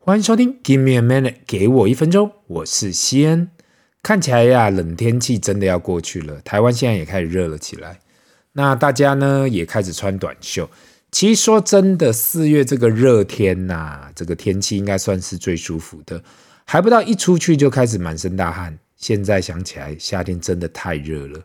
欢迎收听 Give me a minute，给我一分钟，我是西恩。看起来呀，冷天气真的要过去了，台湾现在也开始热了起来。那大家呢也开始穿短袖。其实说真的，四月这个热天呐、这个天气应该算是最舒服的，还不到一出去就开始满身大汗。现在想起来，夏天真的太热了，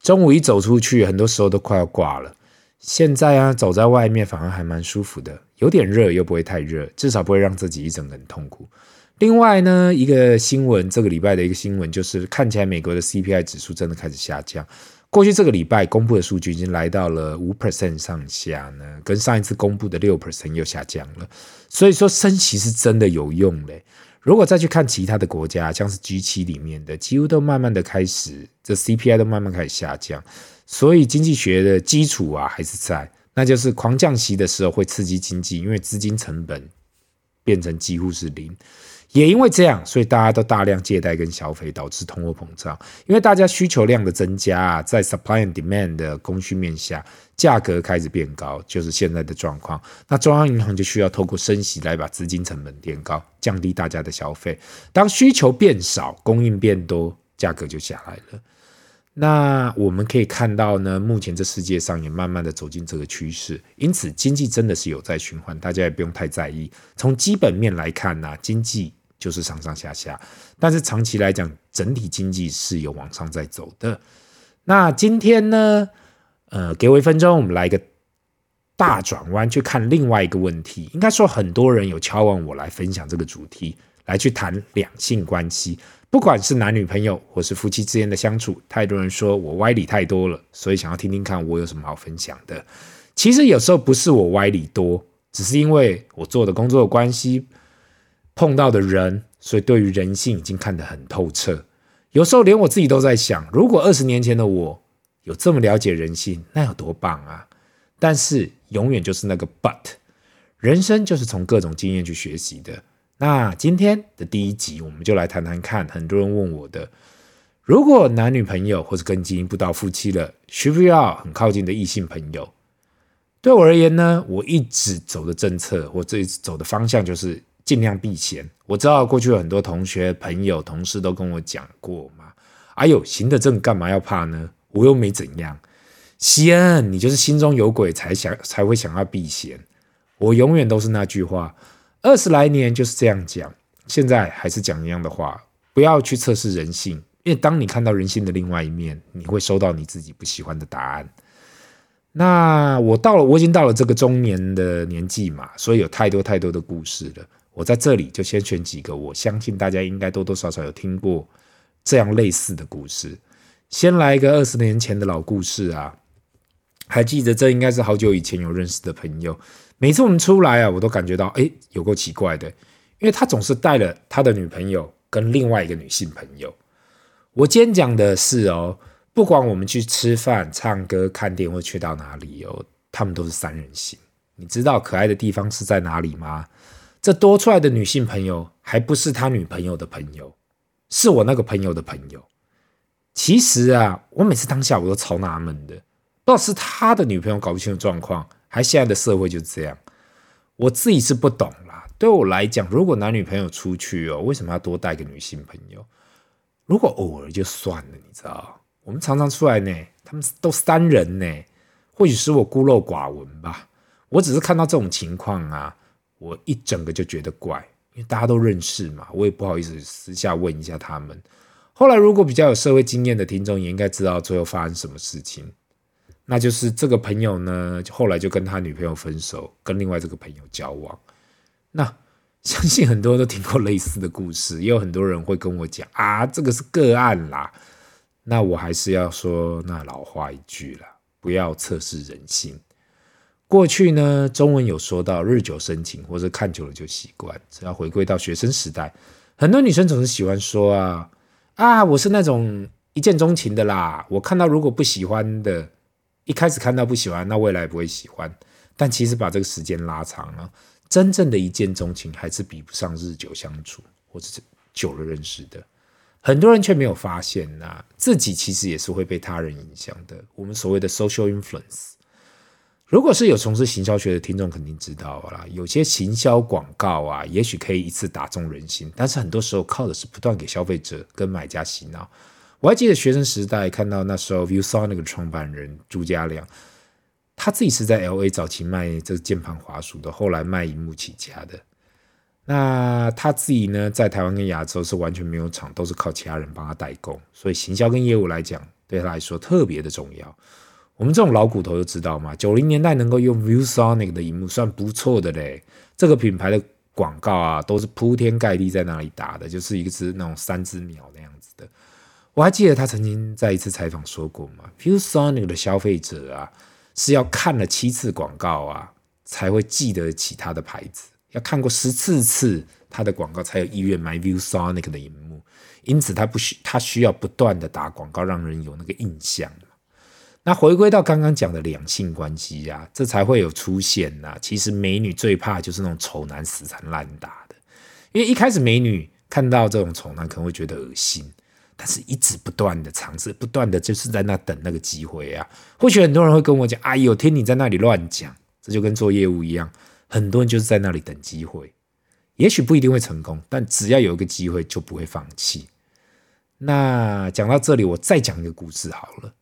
中午一走出去，很多时候都快要挂了。现在啊，走在外面反而还蛮舒服的，有点热又不会太热，至少不会让自己一整个很痛苦。另外呢，一个新闻，这个礼拜的一个新闻就是，看起来美国的 CPI 指数真的开始下降。过去这个礼拜公布的数据已经来到了五 percent 上下呢，跟上一次公布的六 percent 又下降了。所以说升息是真的有用嘞。如果再去看其他的国家，像是 G 七里面的，几乎都慢慢的开始，这 CPI 都慢慢开始下降。所以经济学的基础啊还是在，那就是狂降息的时候会刺激经济，因为资金成本变成几乎是零。也因为这样，所以大家都大量借贷跟消费，导致通货膨胀。因为大家需求量的增加，在 supply and demand 的供需面下，价格开始变高，就是现在的状况。那中央银行就需要透过升息来把资金成本垫高，降低大家的消费。当需求变少，供应变多，价格就下来了。那我们可以看到呢，目前这世界上也慢慢的走进这个趋势，因此经济真的是有在循环，大家也不用太在意。从基本面来看呢，经济就是上上下下，但是长期来讲，整体经济是有往上在走的。那今天呢，呃，给我一分钟，我们来一个大转弯，去看另外一个问题。应该说，很多人有敲碗我来分享这个主题，来去谈两性关系。不管是男女朋友或是夫妻之间的相处，太多人说我歪理太多了，所以想要听听看我有什么好分享的。其实有时候不是我歪理多，只是因为我做的工作的关系，碰到的人，所以对于人性已经看得很透彻。有时候连我自己都在想，如果二十年前的我有这么了解人性，那有多棒啊！但是永远就是那个 but，人生就是从各种经验去学习的。那今天的第一集，我们就来谈谈看。很多人问我的，如果男女朋友或者更进一步到夫妻了，需不需要很靠近的异性朋友？对我而言呢，我一直走的政策，我这一直走的方向就是尽量避嫌。我知道过去有很多同学、朋友、同事都跟我讲过嘛。哎呦，行得正，干嘛要怕呢？我又没怎样。西恩，你就是心中有鬼才想才会想要避嫌。我永远都是那句话。二十来年就是这样讲，现在还是讲一样的话，不要去测试人性，因为当你看到人性的另外一面，你会收到你自己不喜欢的答案。那我到了，我已经到了这个中年的年纪嘛，所以有太多太多的故事了。我在这里就先选几个，我相信大家应该多多少少有听过这样类似的故事。先来一个二十年前的老故事啊，还记得这应该是好久以前有认识的朋友。每次我们出来啊，我都感觉到哎，有够奇怪的，因为他总是带了他的女朋友跟另外一个女性朋友。我今天讲的是哦，不管我们去吃饭、唱歌、看电影或去到哪里哦，他们都是三人行。你知道可爱的地方是在哪里吗？这多出来的女性朋友还不是他女朋友的朋友，是我那个朋友的朋友。其实啊，我每次当下我都超纳闷的，不知道是他的女朋友搞不清楚状况。还现在的社会就是这样，我自己是不懂啦。对我来讲，如果男女朋友出去哦，为什么要多带个女性朋友？如果偶尔就算了，你知道？我们常常出来呢，他们都三人呢，或许是我孤陋寡闻吧。我只是看到这种情况啊，我一整个就觉得怪，因为大家都认识嘛，我也不好意思私下问一下他们。后来，如果比较有社会经验的听众也应该知道最后发生什么事情。那就是这个朋友呢，后来就跟他女朋友分手，跟另外这个朋友交往。那相信很多人都听过类似的故事，也有很多人会跟我讲啊，这个是个案啦。那我还是要说那老话一句啦，不要测试人性。过去呢，中文有说到日久生情，或者看久了就习惯。只要回归到学生时代，很多女生总是喜欢说啊啊，我是那种一见钟情的啦。我看到如果不喜欢的。一开始看到不喜欢，那未来不会喜欢。但其实把这个时间拉长了，真正的一见钟情还是比不上日久相处，或者是久了认识的。很多人却没有发现呐、自己其实也是会被他人影响的。我们所谓的 social influence。如果是有从事行销学的听众，肯定知道啦。有些行销广告啊，也许可以一次打中人心，但是很多时候靠的是不断给消费者跟买家洗脑。我还记得学生时代看到那时候 ViewSonic 那个创办人朱家亮，他自己是在 LA 早期卖这个键盘滑鼠的，后来卖荧幕起家的。那他自己呢，在台湾跟亚洲是完全没有厂，都是靠其他人帮他代工，所以行销跟业务来讲，对他来说特别的重要。我们这种老骨头就知道嘛，九零年代能够用 ViewSonic 的荧幕算不错的嘞。这个品牌的广告啊，都是铺天盖地在那里打的，就是一个是那种三只鸟那样子的。我还记得他曾经在一次采访说过嘛，ViewSonic 的消费者啊，是要看了七次广告啊，才会记得起他的牌子，要看过十四次他的广告才有意愿买 ViewSonic 的荧幕，因此他不需他需要不断的打广告，让人有那个印象。那回归到刚刚讲的两性关系呀、啊，这才会有出现呐、其实美女最怕就是那种丑男死缠烂打的，因为一开始美女看到这种丑男可能会觉得恶心，但是一直不断的尝试，不断的就是在那等那个机会啊。或许很多人会跟我讲：“哎呦，听你在那里乱讲。”这就跟做业务一样，很多人就是在那里等机会，也许不一定会成功，但只要有一个机会就不会放弃。那讲到这里，我再讲一个故事好了。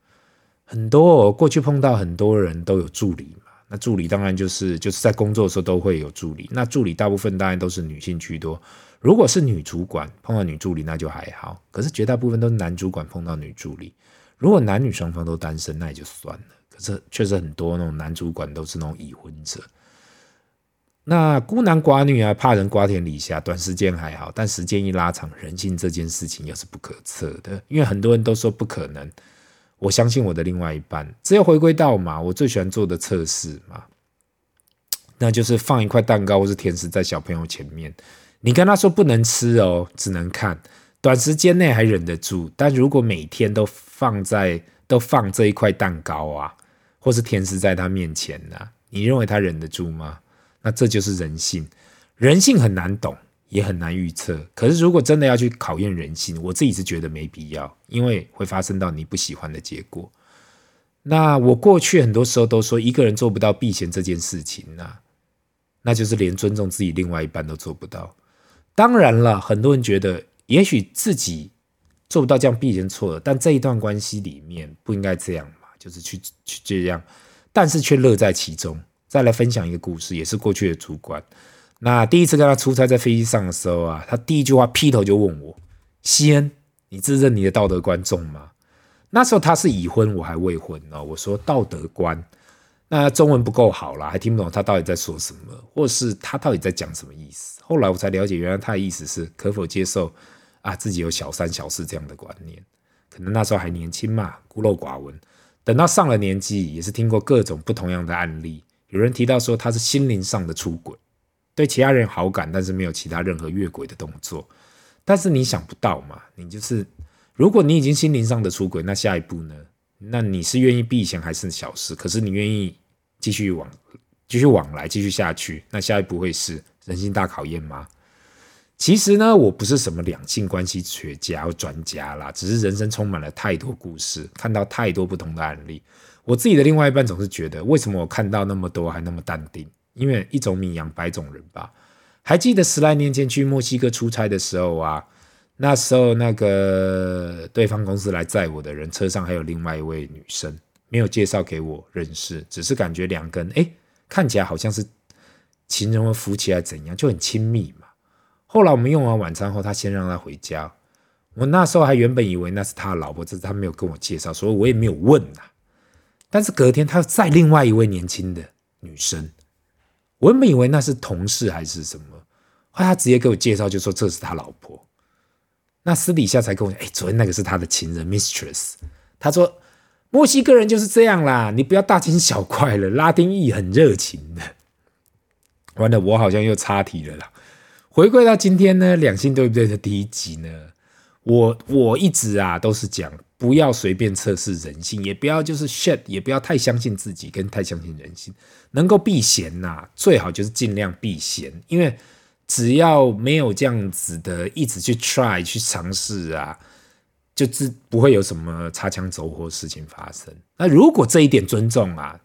很多过去碰到很多人都有助理嘛，那助理当然就是就是在工作的时候都会有助理，那助理大部分当然都是女性居多。如果是女主管碰到女助理那就还好，可是绝大部分都是男主管碰到女助理。如果男女双方都单身那也就算了，可是确实很多那种男主管都是那种已婚者。那孤男寡女啊，怕人瓜田李下，短时间还好，但时间一拉长，人性这件事情又是不可测的，因为很多人都说不可能。我相信我的另外一半，只有回归到嘛，我最喜欢做的测试嘛，那就是放一块蛋糕或是甜食在小朋友前面，你跟他说不能吃哦，只能看，短时间内还忍得住，但如果每天都放在都放这一块蛋糕啊，或是甜食在他面前呢、你认为他忍得住吗？那这就是人性，人性很难懂。也很难预测，可是如果真的要去考验人性，我自己是觉得没必要，因为会发生到你不喜欢的结果。那我过去很多时候都说，一个人做不到避嫌这件事情那，那就是连尊重自己另外一半都做不到。当然了，很多人觉得也许自己做不到这样避嫌错了，但这一段关系里面不应该这样嘛，就是去去这样，但是却乐在其中。再来分享一个故事，也是过去的主管。那第一次跟他出差在飞机上的时候啊，他第一句话劈头就问我：“西恩，你自认你的道德观重吗？”那时候他是已婚，我还未婚哦。我说道德观，那中文不够好啦，还听不懂他到底在说什么，或是他到底在讲什么意思。后来我才了解，原来他的意思是可否接受啊自己有小三小四这样的观念。可能那时候还年轻嘛，孤陋寡闻。等到上了年纪，也是听过各种不同样的案例。有人提到说他是心灵上的出轨。对其他人好感，但是没有其他任何越轨的动作。但是你想不到嘛？你就是，如果你已经心灵上的出轨，那下一步呢？那你是愿意避嫌还是小事？可是你愿意继续往继续往来继续下去，那下一步会是人性大考验吗？其实呢，我不是什么两性关系学家或专家啦，只是人生充满了太多故事，看到太多不同的案例。我自己的另外一半总是觉得，为什么我看到那么多还那么淡定？因为一种米养百种人吧。还记得十来年前去墨西哥出差的时候啊，那时候那个对方公司来载我的人，车上还有另外一位女生，没有介绍给我认识，只是感觉两个人哎，看起来好像是情人或夫妻还怎样，就很亲密嘛。后来我们用完晚餐后，他先让他回家。我那时候还原本以为那是他的老婆，只是他没有跟我介绍，所以我也没有问呐。但是隔天他载另外一位年轻的女生。我原本以为那是同事还是什么，后来他直接给我介绍，就说这是他老婆。那私底下才跟我讲，哎，昨天那个是他的情人 mistress。他说墨西哥人就是这样啦，你不要大惊小怪了，拉丁裔很热情的。完了，我好像又岔题了啦。回归到今天呢，两性对不对的第一集呢，我我一直啊都是讲。不要随便测试人性，也不要就是 shit，也不要太相信自己，跟太相信人性。能够避嫌呐、最好就是尽量避嫌，因为只要没有这样子的一直去 try 去尝试啊，就是不会有什么擦枪走火事情发生。那如果这一点尊重啊，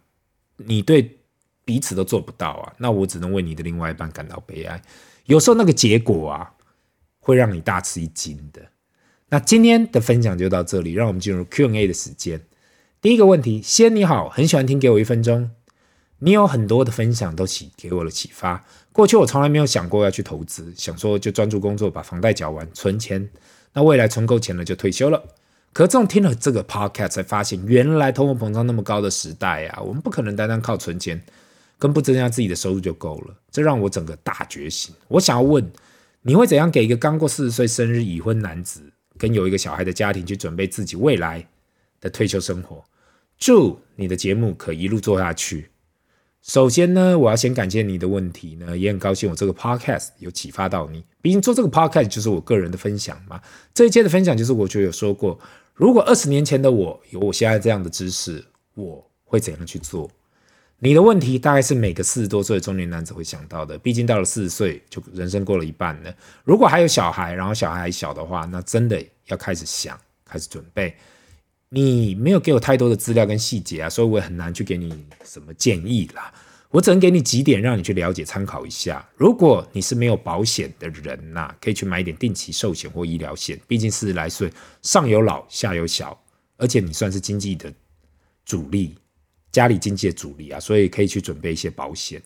你对彼此都做不到啊，那我只能为你的另外一半感到悲哀。有时候那个结果啊，会让你大吃一惊的。那今天的分享就到这里，让我们进入 Q&A 的时间。第一个问题，先你好，很喜欢听给我一分钟。你有很多的分享都启给我了启发。过去我从来没有想过要去投资，想说就专注工作，把房贷缴完，存钱。那未来存够钱了就退休了。可是这种听了这个 podcast 才发现，原来通货膨胀那么高的时代啊，我们不可能单单靠存钱跟不增加自己的收入就够了。这让我整个大觉醒。我想要问，你会怎样给一个刚过四十岁生日已婚男子跟有一个小孩的家庭去准备自己未来的退休生活？祝你的节目可一路做下去。首先呢，我要先感谢你的问题呢，也很高兴我这个 podcast 有启发到你。毕竟做这个 podcast 就是我个人的分享嘛。这一切的分享就是我就有说过，如果二十年前的我有我现在这样的知识，我会怎样去做？你的问题大概是每个四十多岁的中年男子会想到的。毕竟到了四十岁，就人生过了一半了。如果还有小孩，然后小孩还小的话，那真的要开始想，开始准备。你没有给我太多的资料跟细节啊，所以我也很难去给你什么建议啦。我只能给你几点，让你去了解参考一下。如果你是没有保险的人呐、可以去买一点定期寿险或医疗险。毕竟四十来岁，上有老下有小，而且你算是经济的主力，家里经济的主力啊，所以可以去准备一些保险。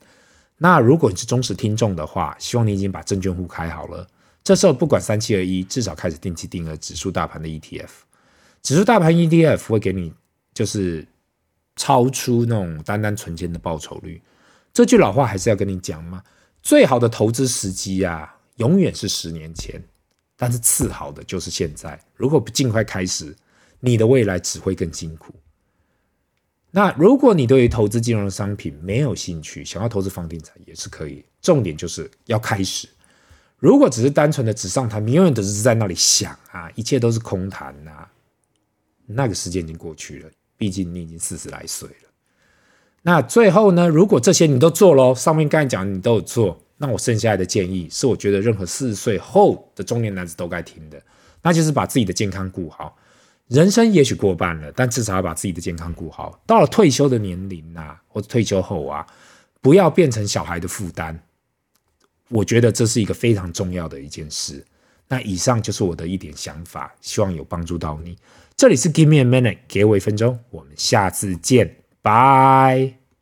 那如果你是忠实听众的话，希望你已经把证券户开好了。这时候不管三七二一，至少开始定期定额指数大盘的 ETF。指数大盘 ETF 会给你就是超出那种单单存钱的报酬率。这句老话还是要跟你讲嘛，最好的投资时机啊，永远是十年前，但是次好的就是现在。如果不尽快开始，你的未来只会更辛苦。那如果你对于投资金融商品没有兴趣，想要投资房地产也是可以，重点就是要开始。如果只是单纯的纸上谈兵，永远都是在那里想啊，一切都是空谈呐、啊。那个时间已经过去了，毕竟你已经四十来岁了。那最后呢，如果这些你都做了，上面刚才讲的你都有做，那我剩下来的建议是，我觉得任何四十岁后的中年男子都该听的，那就是把自己的健康顾好。人生也许过半了，但至少要把自己的健康顾好。到了退休的年龄啊，或者退休后啊，不要变成小孩的负担。我觉得这是一个非常重要的一件事。那以上就是我的一点想法，希望有帮助到你。这里是 Give me a minute，给我一分钟，我们下次见，拜。